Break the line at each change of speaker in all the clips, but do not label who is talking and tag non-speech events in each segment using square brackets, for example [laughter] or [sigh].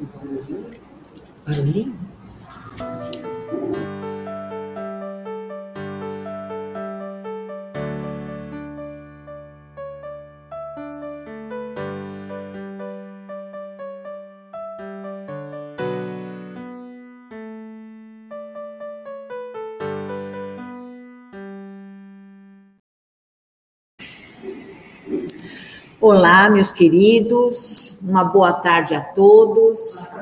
o barulhinho. Barulhinho? Olá, meus queridos, uma boa tarde a todos.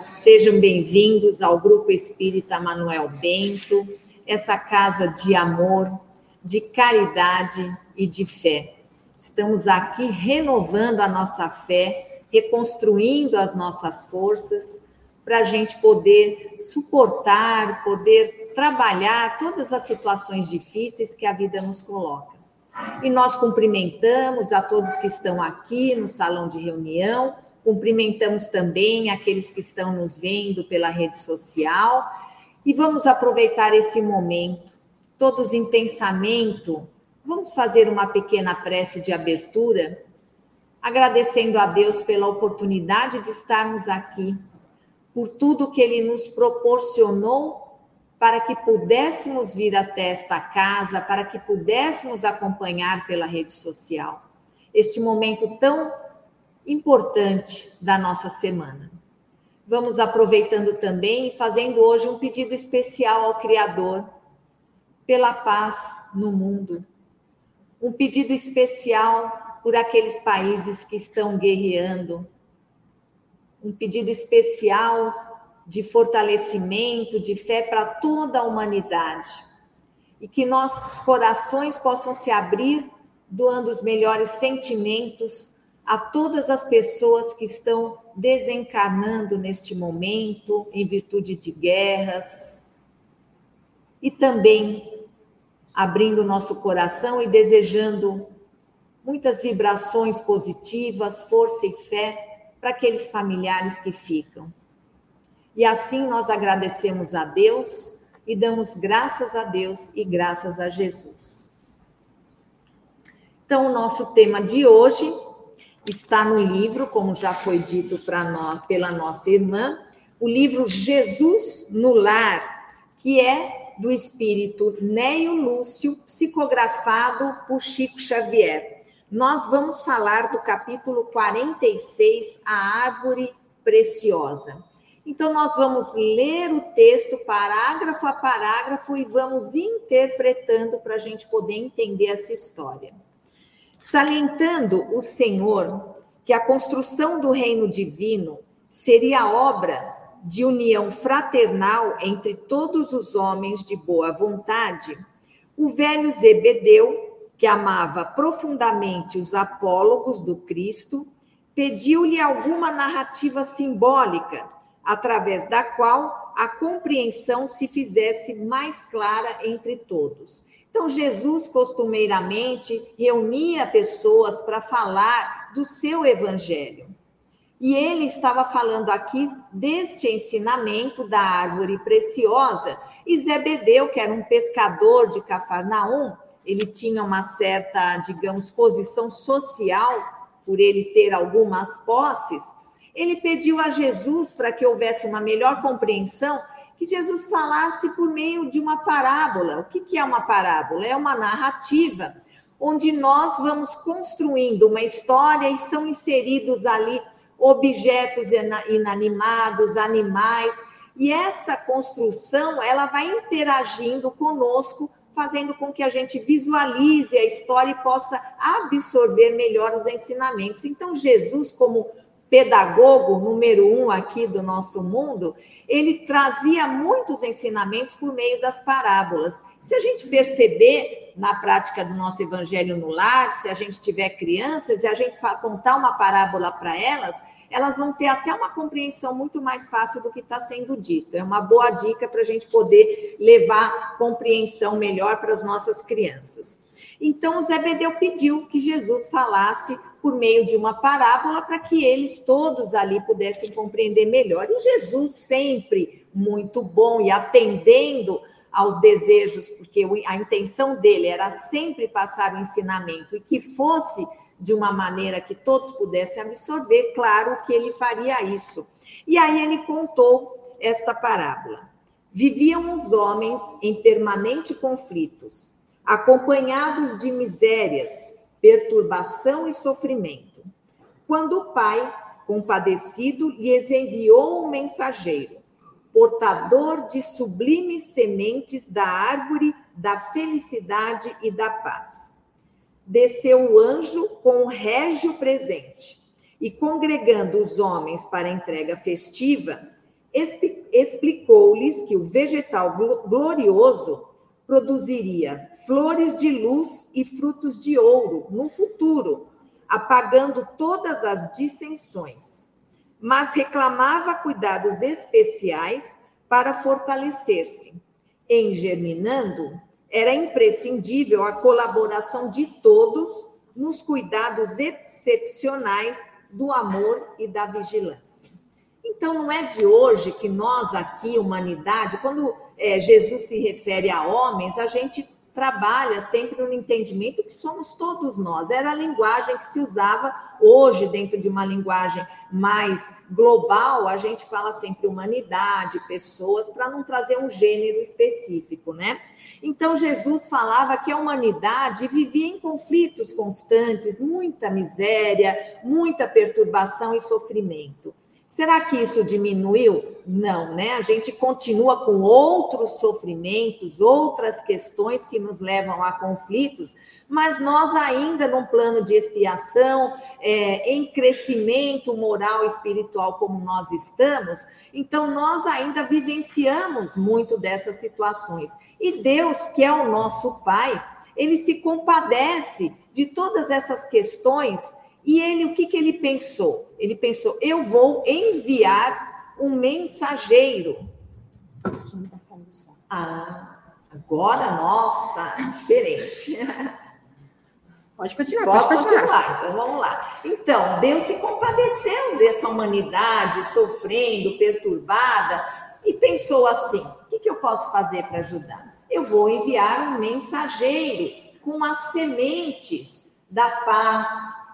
Sejam bem-vindos ao Grupo Espírita Manuel Bento, essa casa de amor, de caridade e de fé. Estamos aqui renovando a nossa fé, reconstruindo as nossas forças, para a gente poder suportar, poder trabalhar todas as situações difíceis que a vida nos coloca. E nós cumprimentamos a todos que estão aqui no salão de reunião, cumprimentamos também aqueles que estão nos vendo pela rede social e vamos aproveitar esse momento, todos em pensamento. Vamos fazer uma pequena prece de abertura, agradecendo a Deus pela oportunidade de estarmos aqui, por tudo que Ele nos proporcionou para que pudéssemos vir até esta casa, para que pudéssemos acompanhar pela rede social este momento tão importante da nossa semana. Vamos aproveitando também e fazendo hoje um pedido especial ao Criador pela paz no mundo. Um pedido especial por aqueles países que estão guerreando. Um pedido especial de fortalecimento, de fé para toda a humanidade. E que nossos corações possam se abrir, doando os melhores sentimentos a todas as pessoas que estão desencarnando neste momento, em virtude de guerras. E também abrindo nosso coração e desejando muitas vibrações positivas, força e fé para aqueles familiares que ficam. E assim nós agradecemos a Deus e damos graças a Deus e graças a Jesus. Então, o nosso tema de hoje está no livro, como já foi dito para nós pela nossa irmã, o livro Jesus no Lar, que é do espírito Neio Lúcio, psicografado por Chico Xavier. Nós vamos falar do capítulo 46, A Árvore Preciosa. Então, nós vamos ler o texto parágrafo a parágrafo e vamos interpretando para a gente poder entender essa história. Salientando o Senhor que a construção do reino divino seria obra de união fraternal entre todos os homens de boa vontade, o velho Zebedeu, que amava profundamente os apólogos do Cristo, pediu-lhe alguma narrativa simbólica através da qual a compreensão se fizesse mais clara entre todos. Então, Jesus costumeiramente reunia pessoas para falar do seu evangelho. E ele estava falando aqui deste ensinamento da árvore preciosa. E Zebedeu, que era um pescador de Cafarnaum, ele tinha uma certa, digamos, posição social, por ele ter algumas posses, ele pediu a Jesus para que houvesse uma melhor compreensão, que Jesus falasse por meio de uma parábola. O que é uma parábola? É uma narrativa onde nós vamos construindo uma história e são inseridos ali objetos inanimados, animais, e essa construção ela vai interagindo conosco, fazendo com que a gente visualize a história e possa absorver melhor os ensinamentos. Então, Jesus, como pedagogo número um aqui do nosso mundo, ele trazia muitos ensinamentos por meio das parábolas. Se a gente perceber na prática do nosso evangelho no lar, se a gente tiver crianças e a gente contar uma parábola para elas, elas vão ter até uma compreensão muito mais fácil do que está sendo dito. É uma boa dica para a gente poder levar compreensão melhor para as nossas crianças. Então, o Zebedeu pediu que Jesus falasse por meio de uma parábola para que eles todos ali pudessem compreender melhor. E Jesus sempre muito bom e atendendo aos desejos, porque a intenção dele era sempre passar o ensinamento e que fosse de uma maneira que todos pudessem absorver, claro que ele faria isso. E aí ele contou esta parábola. Viviam os homens em permanente conflitos, acompanhados de misérias, perturbação e sofrimento. Quando o pai, compadecido, lhes enviou um mensageiro, portador de sublimes sementes da árvore da felicidade e da paz. Desceu o anjo com o régio presente e, congregando os homens para a entrega festiva, explicou-lhes que o vegetal glorioso produziria flores de luz e frutos de ouro no futuro, apagando todas as dissensões. Mas reclamava cuidados especiais para fortalecer-se. Em germinando, era imprescindível a colaboração de todos nos cuidados excepcionais do amor e da vigilância. Então, não é de hoje que nós aqui, humanidade, quando é, Jesus se refere a homens, a gente trabalha sempre no entendimento que somos todos nós. Era a linguagem que se usava hoje, dentro de uma linguagem mais global, a gente fala sempre humanidade, pessoas, para não trazer um gênero específico, né? Então, Jesus falava que a humanidade vivia em conflitos constantes, muita miséria, muita perturbação e sofrimento. Será que isso diminuiu? Não, né? A gente continua com outros sofrimentos, outras questões que nos levam a conflitos, mas nós ainda num plano de expiação, é, em crescimento moral e espiritual como nós estamos, então nós ainda vivenciamos muito dessas situações. E Deus, que é o nosso Pai, ele se compadece de todas essas questões e ele, o que, que ele pensou? Ele pensou: eu vou enviar um mensageiro. Ah, agora, nossa, [laughs] diferente.
Pode continuar.
Posso pode continuar. Então vamos lá. Então, Deus se compadeceu dessa humanidade sofrendo, perturbada, e pensou assim: o que, que eu posso fazer para ajudar? Eu vou enviar um mensageiro com as sementes da paz,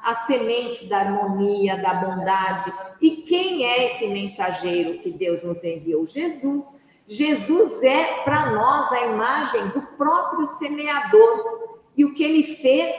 as sementes da harmonia, da bondade. E quem é esse mensageiro que Deus nos enviou? Jesus. Jesus é para nós a imagem do próprio semeador. E o que ele fez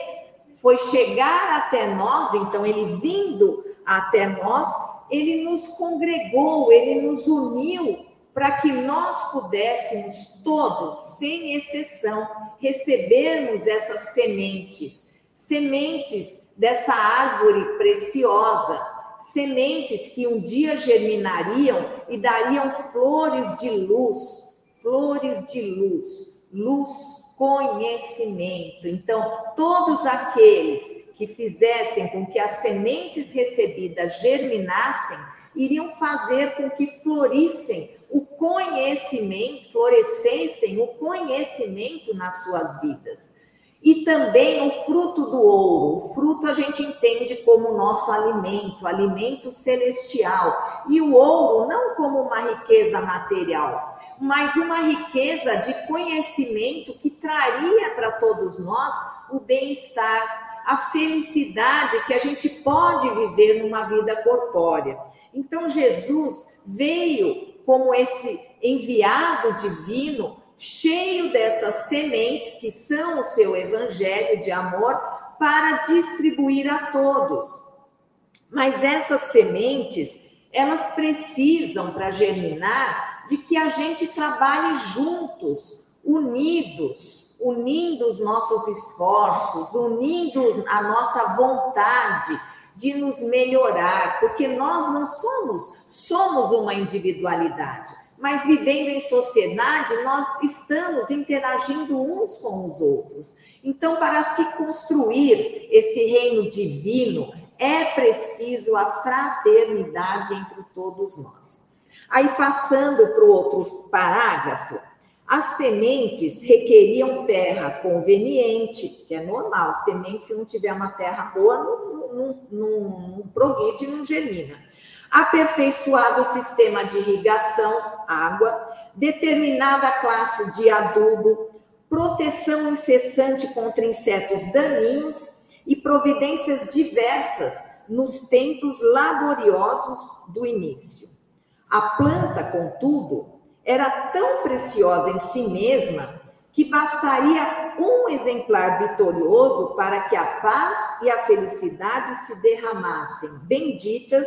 foi chegar até nós, então ele vindo até nós, ele nos congregou, ele nos uniu para que nós pudéssemos todos, sem exceção, recebermos essas sementes, sementes dessa árvore preciosa, sementes que um dia germinariam e dariam flores de luz, flores de luz, luz, conhecimento. Então, todos aqueles que fizessem com que as sementes recebidas germinassem, iriam fazer com que florissem o conhecimento, florescessem o conhecimento nas suas vidas. E também o fruto do ouro. O fruto a gente entende como nosso alimento, alimento celestial. E o ouro não como uma riqueza material, mas uma riqueza de conhecimento que traria para todos nós o bem-estar, a felicidade que a gente pode viver numa vida corpórea. Então Jesus veio como esse enviado divino cheio dessas sementes que são o seu evangelho de amor para distribuir a todos. Mas essas sementes, elas precisam para germinar de que a gente trabalhe juntos, unidos, unindo os nossos esforços, unindo a nossa vontade de nos melhorar, porque nós não somos, somos uma individualidade mas vivendo em sociedade, nós estamos interagindo uns com os outros. Então, para se construir esse reino divino, é preciso a fraternidade entre todos nós. Aí, passando para o outro parágrafo, as sementes requeriam terra conveniente, que é normal. Semente, se não tiver uma terra boa, não, não, não, não não germina aperfeiçoado sistema de irrigação, água, determinada classe de adubo, proteção incessante contra insetos daninhos e providências diversas nos tempos laboriosos do início. A planta, contudo, era tão preciosa em si mesma que bastaria um exemplar vitorioso para que a paz e a felicidade se derramassem benditas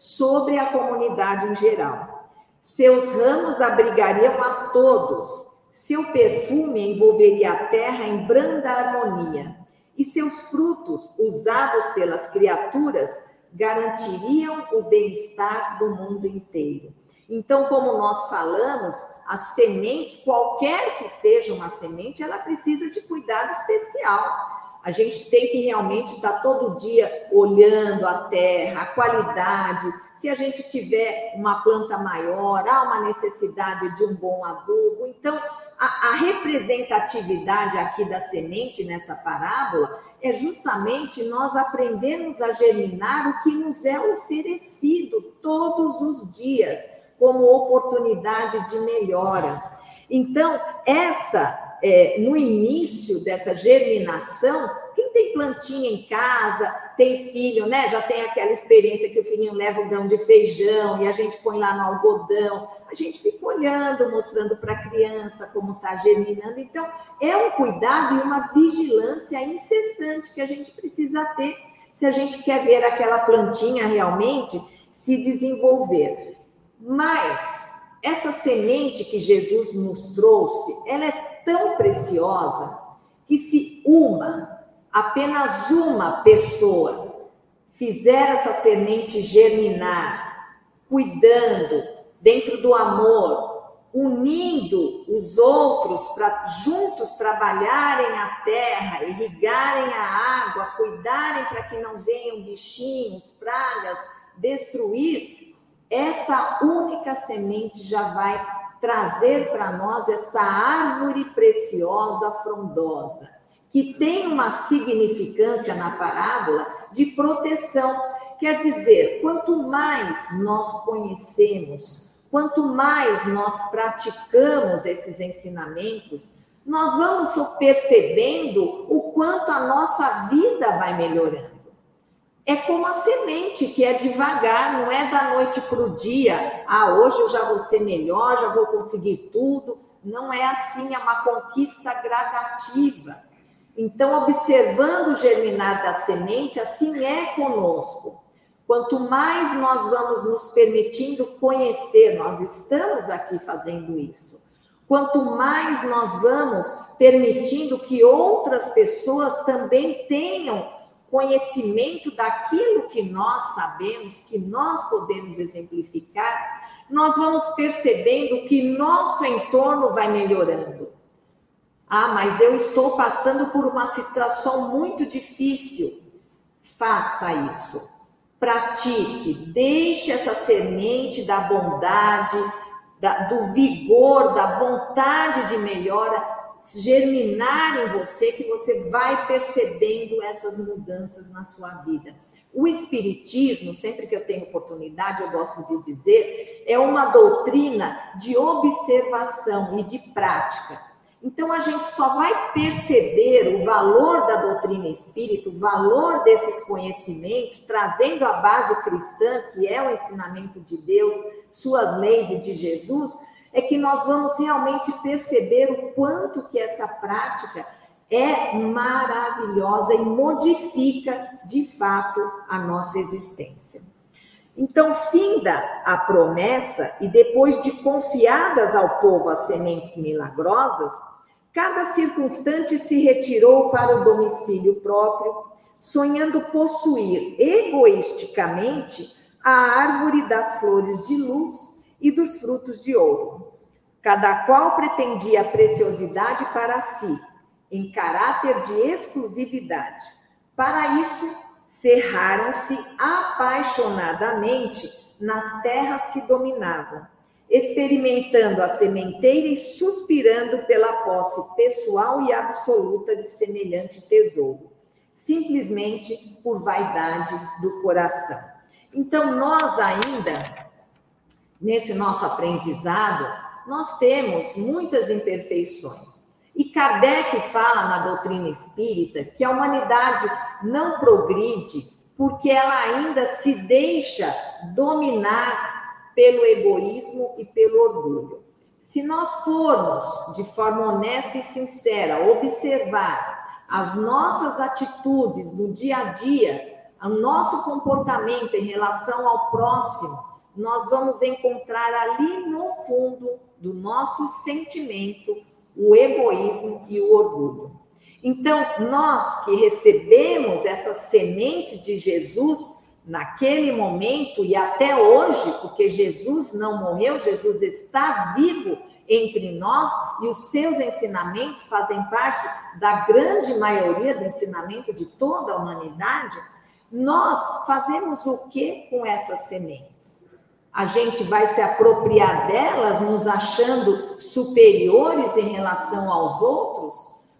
sobre a comunidade em geral. Seus ramos abrigariam a todos, seu perfume envolveria a terra em branda harmonia, e seus frutos, usados pelas criaturas, garantiriam o bem-estar do mundo inteiro. Então, como nós falamos, as sementes, qualquer que seja uma semente, ela precisa de cuidado especial. A gente tem que realmente estar todo dia olhando a terra, a qualidade. Se a gente tiver uma planta maior, há uma necessidade de um bom adubo. Então, a, a representatividade aqui da semente nessa parábola é justamente nós aprendermos a germinar o que nos é oferecido todos os dias como oportunidade de melhora. Então, essa, é, no início dessa germinação, quem tem plantinha em casa, tem filho, né? Já tem aquela experiência que o filhinho leva um grão de feijão e a gente põe lá no algodão. A gente fica olhando, mostrando para a criança como está germinando. Então, é um cuidado e uma vigilância incessante que a gente precisa ter se a gente quer ver aquela plantinha realmente se desenvolver. Mas essa semente que Jesus nos trouxe, ela é tão preciosa que se uma, apenas uma pessoa fizer essa semente germinar, cuidando, dentro do amor, unindo os outros para juntos trabalharem a terra, irrigarem a água, cuidarem para que não venham bichinhos, pragas, destruir, essa única semente já vai trazer para nós essa árvore preciosa, frondosa, que tem uma significância na parábola de proteção. Quer dizer, quanto mais nós conhecemos, quanto mais nós praticamos esses ensinamentos, nós vamos percebendo o quanto a nossa vida vai melhorando. É como a semente, que é devagar, não é da noite para o dia. Ah, hoje eu já vou ser melhor, já vou conseguir tudo. Não é assim, é uma conquista gradativa. Então, observando o germinar da semente, assim é conosco. Quanto mais nós vamos nos permitindo conhecer, nós estamos aqui fazendo isso. Quanto mais nós vamos permitindo que outras pessoas também tenham conhecimento daquilo que nós sabemos, que nós podemos exemplificar, nós vamos percebendo que nosso entorno vai melhorando. Ah, mas eu estou passando por uma situação muito difícil. Faça isso. Pratique, deixe essa semente da bondade, da, do vigor, da vontade de melhora germinar em você que você vai percebendo essas mudanças na sua vida. O Espiritismo, sempre que eu tenho oportunidade, eu gosto de dizer, é uma doutrina de observação e de prática. Então a gente só vai perceber o valor da doutrina espírita, o valor desses conhecimentos, trazendo a base cristã, que é o ensinamento de Deus, suas leis e de Jesus, é que nós vamos realmente perceber o quanto que essa prática é maravilhosa e modifica de fato a nossa existência. Então, finda a promessa e depois de confiadas ao povo as sementes milagrosas, cada circunstante se retirou para o domicílio próprio, sonhando possuir egoisticamente a árvore das flores de luz e dos frutos de ouro. Cada qual pretendia a preciosidade para si, em caráter de exclusividade. Para isso, cerraram-se apaixonadamente nas terras que dominavam, experimentando a sementeira e suspirando pela posse pessoal e absoluta de semelhante tesouro, simplesmente por vaidade do coração. Então, nós ainda nesse nosso aprendizado, nós temos muitas imperfeições. E Kardec fala na doutrina espírita que a humanidade não progride porque ela ainda se deixa dominar pelo egoísmo e pelo orgulho. Se nós formos, de forma honesta e sincera, observar as nossas atitudes no dia a dia, o nosso comportamento em relação ao próximo, nós vamos encontrar ali no fundo do nosso sentimento o egoísmo e o orgulho. Então, nós que recebemos essas sementes de Jesus naquele momento e até hoje, porque Jesus não morreu, Jesus está vivo entre nós e os seus ensinamentos fazem parte da grande maioria do ensinamento de toda a humanidade. Nós fazemos o que com essas sementes? A gente vai se apropriar delas, nos achando superiores em relação aos outros?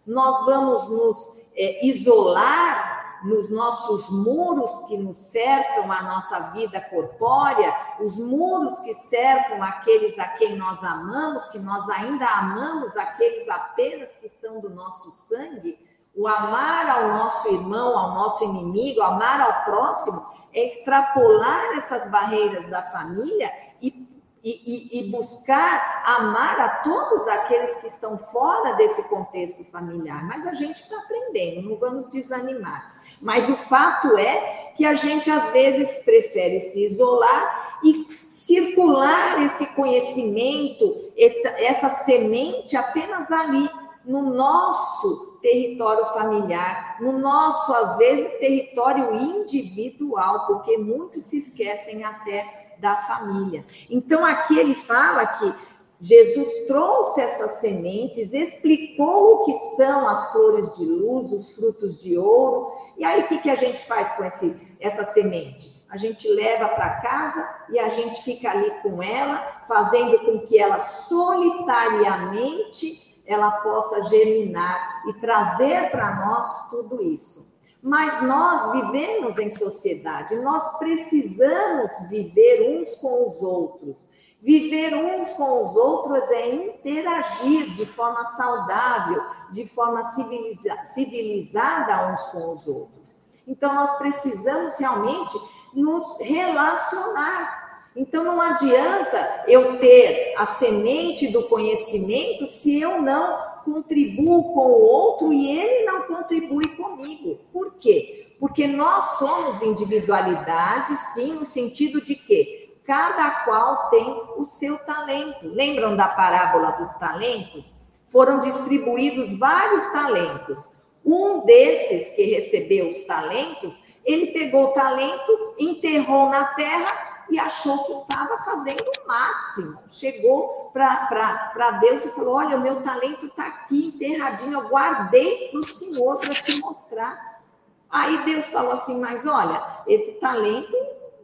Nós vamos nos é, isolar nos nossos muros que nos cercam a nossa vida corpórea, os muros que cercam aqueles a quem nós amamos, que nós ainda amamos, aqueles apenas que são do nosso sangue, o amar ao nosso irmão, ao nosso inimigo, amar ao próximo, extrapolar essas barreiras da família e e, e, buscar amar a todos aqueles que estão fora desse contexto familiar. Mas a gente está aprendendo, não vamos desanimar. Mas o fato é que a gente às vezes prefere se isolar e circular esse conhecimento, essa, essa semente apenas ali, no nosso território familiar, no nosso, às vezes, território individual, porque muitos se esquecem até da família. Então, aqui ele fala que Jesus trouxe essas sementes, explicou o que são as flores de luz, os frutos de ouro. E aí, o que, que a gente faz com esse, essa semente? A gente leva para casa e a gente fica ali com ela, fazendo com que ela solitariamente ela possa germinar e trazer para nós tudo isso. Mas nós vivemos em sociedade, nós precisamos viver uns com os outros. Viver uns com os outros é interagir de forma saudável, de forma civiliza civilizada uns com os outros. Então, nós precisamos realmente nos relacionar. Então, não adianta eu ter a semente do conhecimento se eu não contribuo com o outro e ele não contribui comigo. Por quê? Porque nós somos individualidades, sim, no sentido de que cada qual tem o seu talento. Lembram da parábola dos talentos? Foram distribuídos vários talentos. Um desses que recebeu os talentos, ele pegou o talento, enterrou na terra e achou que estava fazendo o máximo. Chegou para Deus e falou: Olha, o meu talento está aqui enterradinho, eu guardei para o Senhor para te mostrar. Aí Deus falou assim: Mas olha, esse talento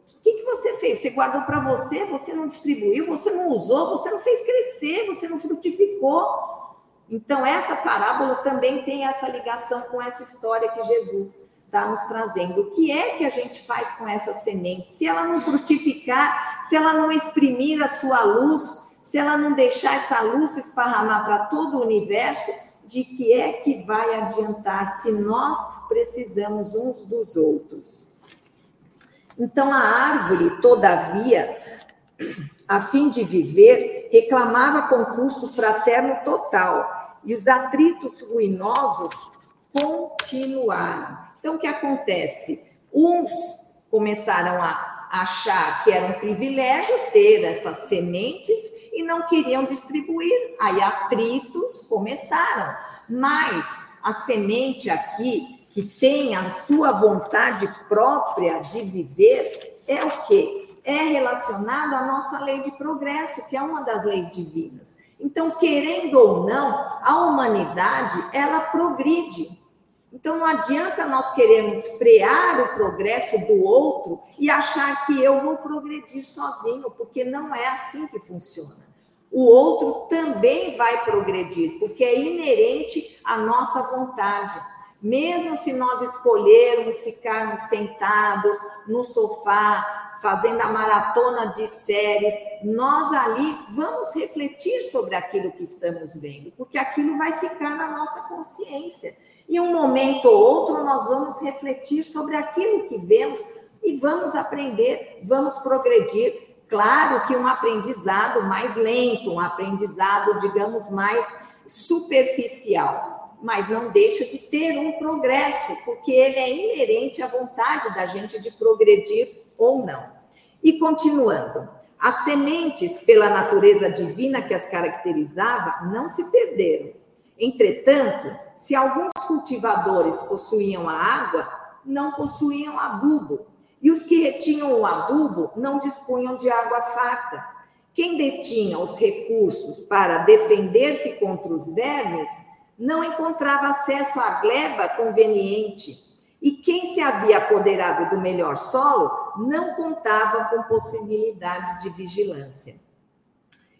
o que, que você fez? Você guardou para você, você não distribuiu, você não usou, você não fez crescer, você não frutificou. Então, essa parábola também tem essa ligação com essa história que Jesus está nos trazendo. O que é que a gente faz com essa semente? Se ela não frutificar, se ela não exprimir a sua luz, se ela não deixar essa luz se esparramar para todo o universo, de que é que vai adiantar se nós precisamos uns dos outros? Então a árvore, todavia, a fim de viver, reclamava concurso fraterno total, e os atritos ruinosos continuaram. Então o que acontece? Uns começaram a achar que era um privilégio ter essas sementes e não queriam distribuir. Aí atritos começaram. Mas a semente aqui que tem a sua vontade própria de viver, é o quê? É relacionado à nossa lei de progresso, que é uma das leis divinas. Então, querendo ou não, a humanidade, ela progride. Então, não adianta nós querermos frear o progresso do outro e achar que eu vou progredir sozinho, porque não é assim que funciona. O outro também vai progredir, porque é inerente à nossa vontade. Mesmo se nós escolhermos ficarmos sentados no sofá, fazendo a maratona de séries, nós ali vamos refletir sobre aquilo que estamos vendo, porque aquilo vai ficar na nossa consciência. E um momento ou outro nós vamos refletir sobre aquilo que vemos e vamos aprender, vamos progredir Claro que um aprendizado mais lento, um aprendizado, digamos, mais superficial, mas não deixa de ter um progresso, porque ele é inerente à vontade da gente de progredir ou não. E continuando, as sementes, pela natureza divina que as caracterizava, não se perderam. Entretanto, se alguns cultivadores possuíam a água, não possuíam adubo, e os que retinham o adubo não dispunham de água farta. Quem detinha os recursos para defender-se contra os vermes não encontrava acesso à gleba conveniente. E quem se havia apoderado do melhor solo não contava com possibilidade de vigilância.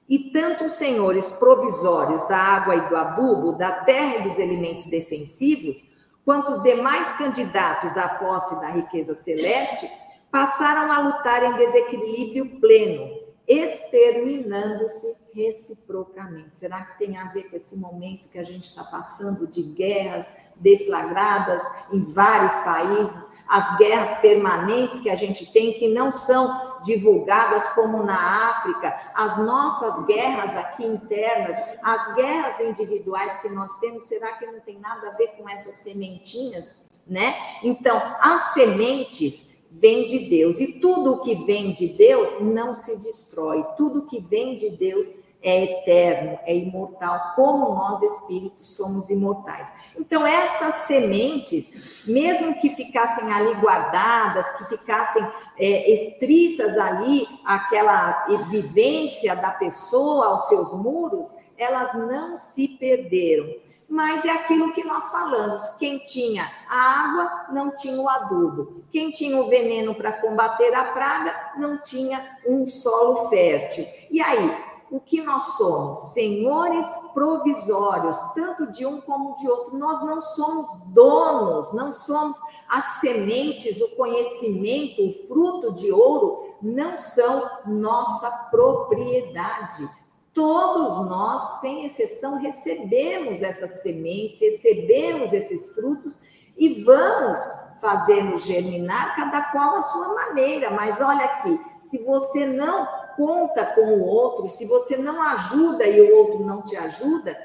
E tanto os senhores provisórios da água e do adubo, da terra e dos elementos defensivos, quanto os demais candidatos à posse da riqueza celeste passaram a lutar em desequilíbrio pleno, exterminando-se reciprocamente. Será que tem a ver com esse momento que a gente está passando de guerras deflagradas em vários países, as guerras permanentes que a gente tem, que não são divulgadas como na África, as nossas guerras aqui internas, as guerras individuais que nós temos, será que não tem nada a ver com essas sementinhas, né? Então, as sementes vem de Deus. E tudo o que vem de Deus não se destrói. Tudo que vem de Deus é eterno, é imortal, como nós espíritos somos imortais. Então, essas sementes, mesmo que ficassem ali guardadas, que ficassem é, estritas ali, aquela vivência da pessoa aos seus muros, elas não se perderam mas é aquilo que nós falamos. Quem tinha a água não tinha o adubo. Quem tinha o veneno para combater a praga não tinha um solo fértil. E aí, o que nós somos? Senhores provisórios, tanto de um como de outro. Nós não somos donos, não somos as sementes, o conhecimento, o fruto de ouro, não são nossa propriedade. Todos nós, sem exceção, recebemos essas sementes, recebemos esses frutos e vamos fazê-los germinar, cada qual a sua maneira. Mas olha aqui, se você não conta com o outro, se você não ajuda e o outro não te ajuda,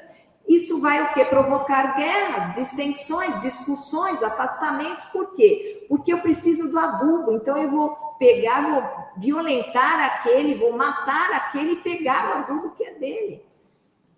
isso vai o que? Provocar guerras, dissensões, discussões, afastamentos. Por quê? Porque eu preciso do adubo, então eu vou pegar, vou violentar aquele, vou matar aquele e pegar o adubo que é dele.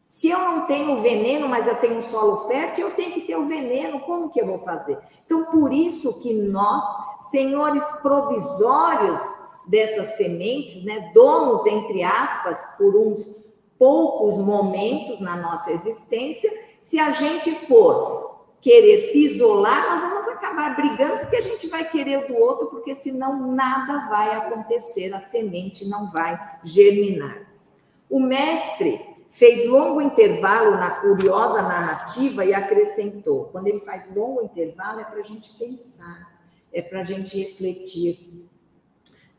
Se eu não tenho veneno, mas eu tenho um solo fértil, eu tenho que ter o veneno, como que eu vou fazer? Então, por isso que nós, senhores provisórios dessas sementes, né, donos, entre aspas, por uns poucos momentos na nossa existência, se a gente for querer se isolar, nós vamos acabar brigando porque a gente vai querer do outro, porque senão nada vai acontecer, a semente não vai germinar. O mestre fez longo intervalo na curiosa narrativa e acrescentou: quando ele faz longo intervalo, é para a gente pensar, é para a gente refletir.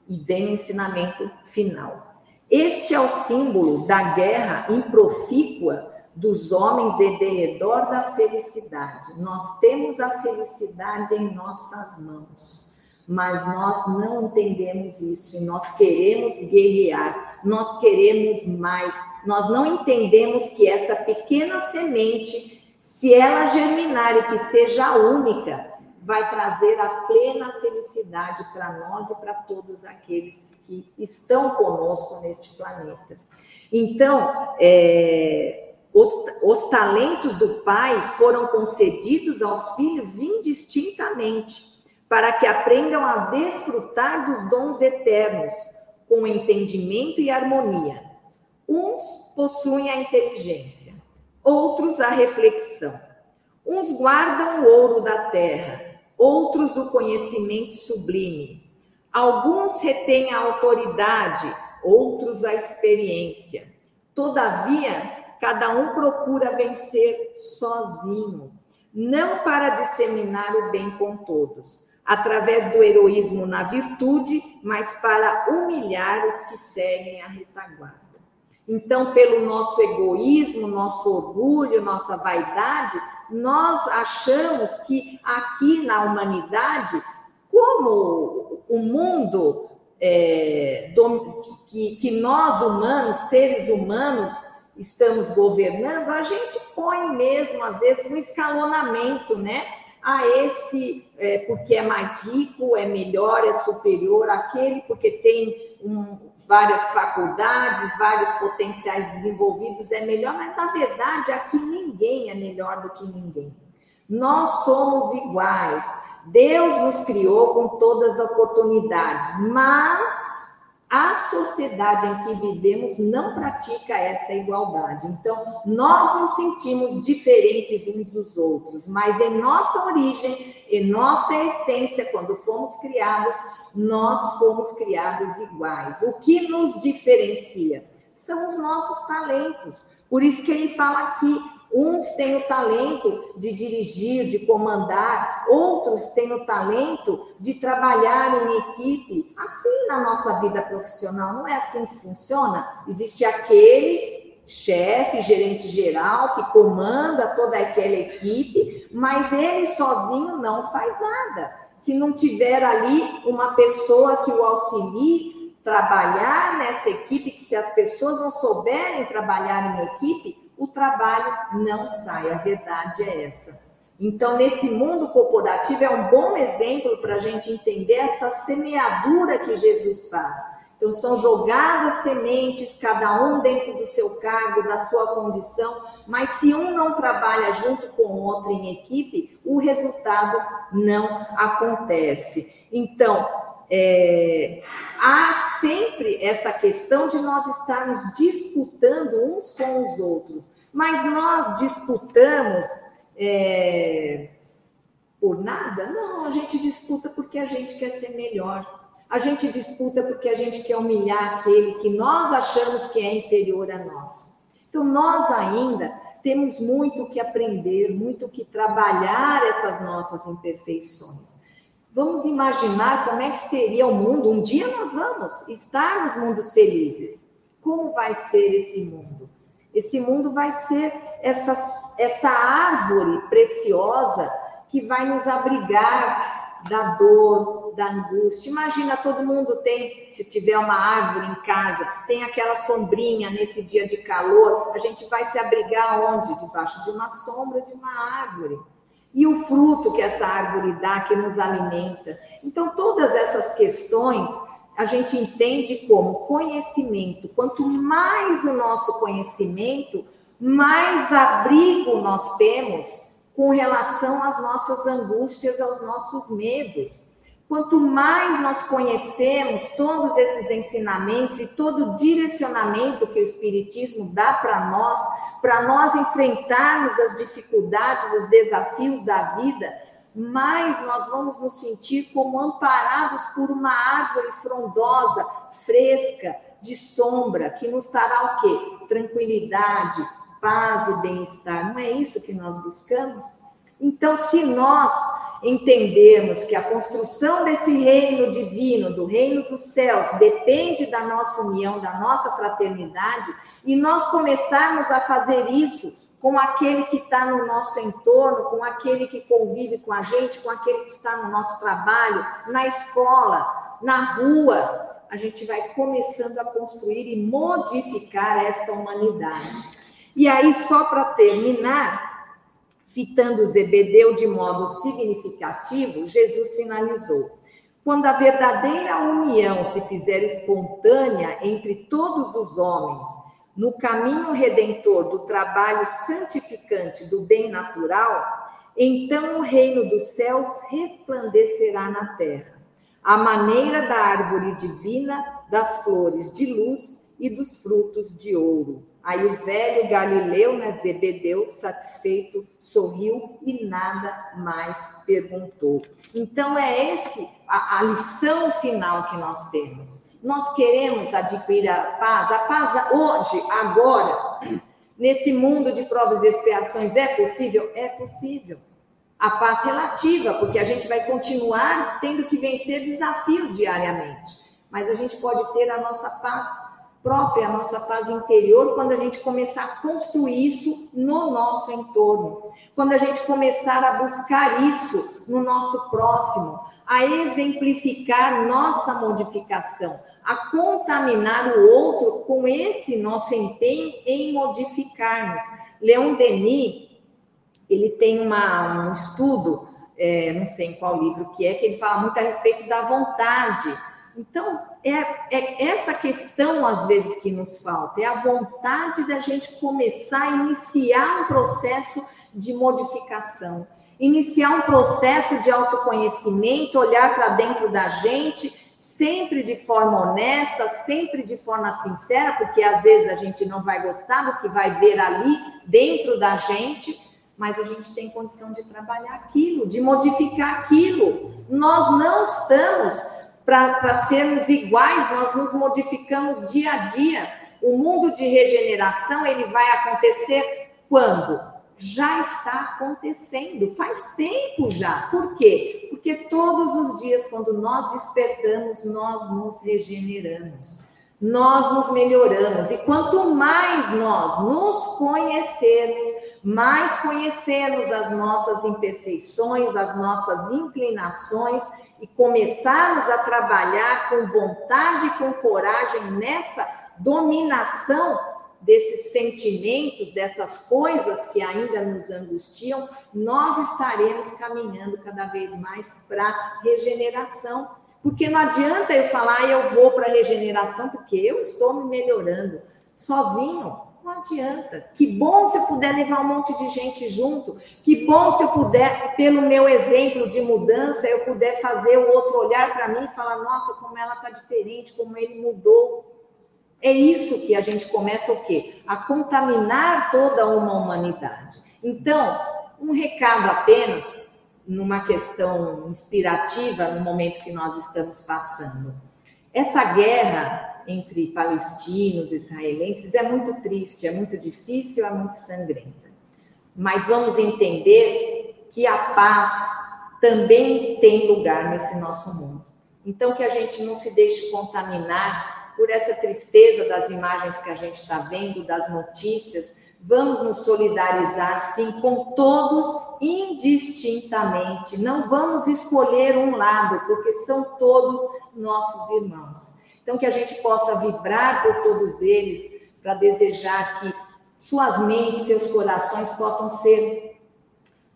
E vem o ensinamento final. Este é o símbolo da guerra improfícua dos homens e de redor da felicidade. Nós temos a felicidade em nossas mãos, mas nós não entendemos isso e nós queremos guerrear, nós queremos mais. Nós não entendemos que essa pequena semente, se ela germinar e que seja única, vai trazer a plena felicidade para nós e para todos aqueles que estão conosco neste planeta. Então, é, os, os talentos do pai foram concedidos aos filhos indistintamente, para que aprendam a desfrutar dos dons eternos, com entendimento e harmonia. Uns possuem a inteligência, outros a reflexão. Uns guardam o ouro da terra, outros o conhecimento sublime. Alguns retêm a autoridade, outros a experiência. Todavia, cada um procura vencer sozinho, não para disseminar o bem com todos, através do heroísmo na virtude, mas para humilhar os que seguem a retaguarda. Então, pelo nosso egoísmo, nosso orgulho, nossa vaidade, nós achamos que aqui na humanidade, como o mundo é, que, que nós humanos, seres humanos, estamos governando, a gente põe mesmo, às vezes, um escalonamento, né? a esse é, porque é mais rico, é melhor, é superior àquele porque tem um, várias faculdades, vários potenciais desenvolvidos, é melhor, mas na verdade aqui ninguém é melhor do que ninguém. Nós somos iguais. Deus nos criou com todas as oportunidades, mas a sociedade em que vivemos não pratica essa igualdade. Então, nós nos sentimos diferentes uns dos outros, mas em nossa origem, em nossa essência, quando fomos criados, nós fomos criados iguais. O que nos diferencia são os nossos talentos. Por isso que ele fala aqui Uns têm o talento de dirigir, de comandar, outros têm o talento de trabalhar em equipe. Assim na nossa vida profissional, não é assim que funciona? Existe aquele chefe, gerente geral, que comanda toda aquela equipe, mas ele sozinho não faz nada. Se não tiver ali uma pessoa que o auxilie trabalhar nessa equipe, que se as pessoas não souberem trabalhar em equipe, o trabalho não sai. A verdade é essa. Então, nesse mundo corporativo, é um bom exemplo para a gente entender essa semeadura que Jesus faz. Então, são jogadas sementes, cada um dentro do seu cargo, da sua condição, mas se um não trabalha junto com o outro em equipe, o resultado não acontece. Então, é, há sempre essa questão de nós estarmos disputando uns com os outros, mas nós disputamos é, por nada? Não, a gente disputa porque a gente quer ser melhor. A gente disputa porque a gente quer humilhar aquele que nós achamos que é inferior a nós. Então, nós ainda temos muito que aprender, muito que trabalhar essas nossas imperfeições. Vamos imaginar como é que seria o mundo. Um dia nós vamos estar nos mundos felizes. Como vai ser esse mundo? Esse mundo vai ser essa, essa árvore preciosa que vai nos abrigar da dor, da angústia. Imagina, todo mundo tem, se tiver uma árvore em casa, tem aquela sombrinha nesse dia de calor, a gente vai se abrigar onde? Debaixo de uma sombra de uma árvore e o fruto que essa árvore dá, que nos alimenta. Então, todas essas questões a gente entende como conhecimento. Quanto mais o nosso conhecimento, mais abrigo nós temos com relação às nossas angústias, aos nossos medos. Quanto mais nós conhecemos todos esses ensinamentos e todo o direcionamento que o Espiritismo dá para nós, para nós enfrentarmos as dificuldades, os desafios da vida, mais nós vamos nos sentir como amparados por uma árvore frondosa, fresca, de sombra, que nos dará o quê? Tranquilidade, paz e bem-estar. Não é isso que nós buscamos? Então, se nós entendermos que a construção desse reino divino, do reino dos céus, depende da nossa união, da nossa fraternidade, e nós começarmos a fazer isso com aquele que está no nosso entorno, com aquele que convive com a gente, com aquele que está no nosso trabalho, na escola, na rua, a gente vai começando a construir e modificar esta humanidade. E aí, só para terminar, fitando Zebedeu de modo significativo, Jesus finalizou. Quando a verdadeira união se fizer espontânea entre todos os homens, no caminho redentor do trabalho santificante do bem natural, então o reino dos céus resplandecerá na terra, à maneira da árvore divina, das flores de luz e dos frutos de ouro. Aí o velho Galileu, né, Zebedeu, satisfeito, sorriu e nada mais perguntou. Então é esse a, a lição final que nós temos nós queremos adquirir a paz, a paz hoje, agora, nesse mundo de provas e expiações, é possível? É possível. A paz relativa, porque a gente vai continuar tendo que vencer desafios diariamente. Mas a gente pode ter a nossa paz própria, a nossa paz interior, quando a gente começar a construir isso no nosso entorno. Quando a gente começar a buscar isso no nosso próximo, a exemplificar nossa modificação, a contaminar o outro com esse nosso empenho em modificarmos. Leon Denis, ele tem uma, um estudo, é, não sei em qual livro que é, que ele fala muito a respeito da vontade. Então, é, é essa questão, às vezes, que nos falta, é a vontade da gente começar a iniciar um processo de modificação, iniciar um processo de autoconhecimento, olhar para dentro da gente, sempre de forma honesta, sempre de forma sincera, porque às vezes a gente não vai gostar do que vai ver ali dentro da gente, mas a gente tem condição de trabalhar aquilo, de modificar aquilo. Nós não estamos para sermos iguais, nós nos modificamos dia a dia. O mundo de regeneração ele vai acontecer quando? já está acontecendo, faz tempo já. Por quê? Porque todos os dias, quando nós despertamos, nós nos regeneramos, nós nos melhoramos. E quanto mais nós nos conhecermos, mais conhecermos as nossas imperfeições, as nossas inclinações e começarmos a trabalhar com vontade e com coragem nessa dominação desses sentimentos, dessas coisas que ainda nos angustiam, nós estaremos caminhando cada vez mais para regeneração. Porque não adianta eu falar, ah, eu vou para regeneração, porque eu estou me melhorando sozinho. Não adianta. Que bom se eu puder levar um monte de gente junto. Que bom se eu puder, pelo meu exemplo de mudança, eu puder fazer o outro olhar para mim e falar: nossa, como ela está diferente, como ele mudou. É isso que a gente começa o quê? A contaminar toda uma humanidade. Então, um recado apenas numa questão inspirativa no momento que nós estamos passando. Essa guerra entre palestinos e israelenses é muito triste, é muito difícil, é muito sangrenta. Mas vamos entender que a paz também tem lugar nesse nosso mundo. Então, que a gente não se deixe contaminar por essa tristeza das imagens que a gente está vendo, das notícias, vamos nos solidarizar sim com todos indistintamente. Não vamos escolher um lado, porque são todos nossos irmãos. Então, que a gente possa vibrar por todos eles, para desejar que suas mentes, seus corações possam ser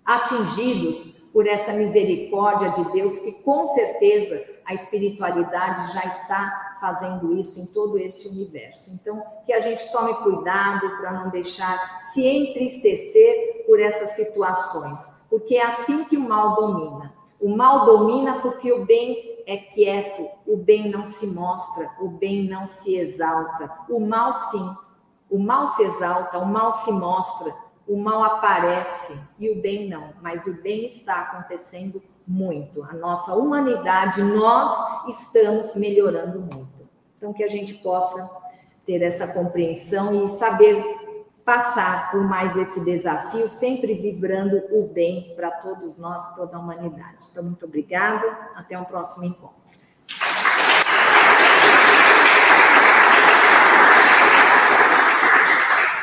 atingidos por essa misericórdia de Deus, que com certeza a espiritualidade já está fazendo isso em todo este universo. Então, que a gente tome cuidado para não deixar se entristecer por essas situações, porque é assim que o mal domina. O mal domina porque o bem é quieto, o bem não se mostra, o bem não se exalta. O mal, sim, o mal se exalta, o mal se mostra, o mal aparece e o bem não, mas o bem está acontecendo muito. A nossa humanidade, nós estamos melhorando muito. Então, que a gente possa ter essa compreensão e saber passar por mais esse desafio, sempre vibrando o bem para todos nós, toda a humanidade. Então, muito obrigada. Até um próximo encontro.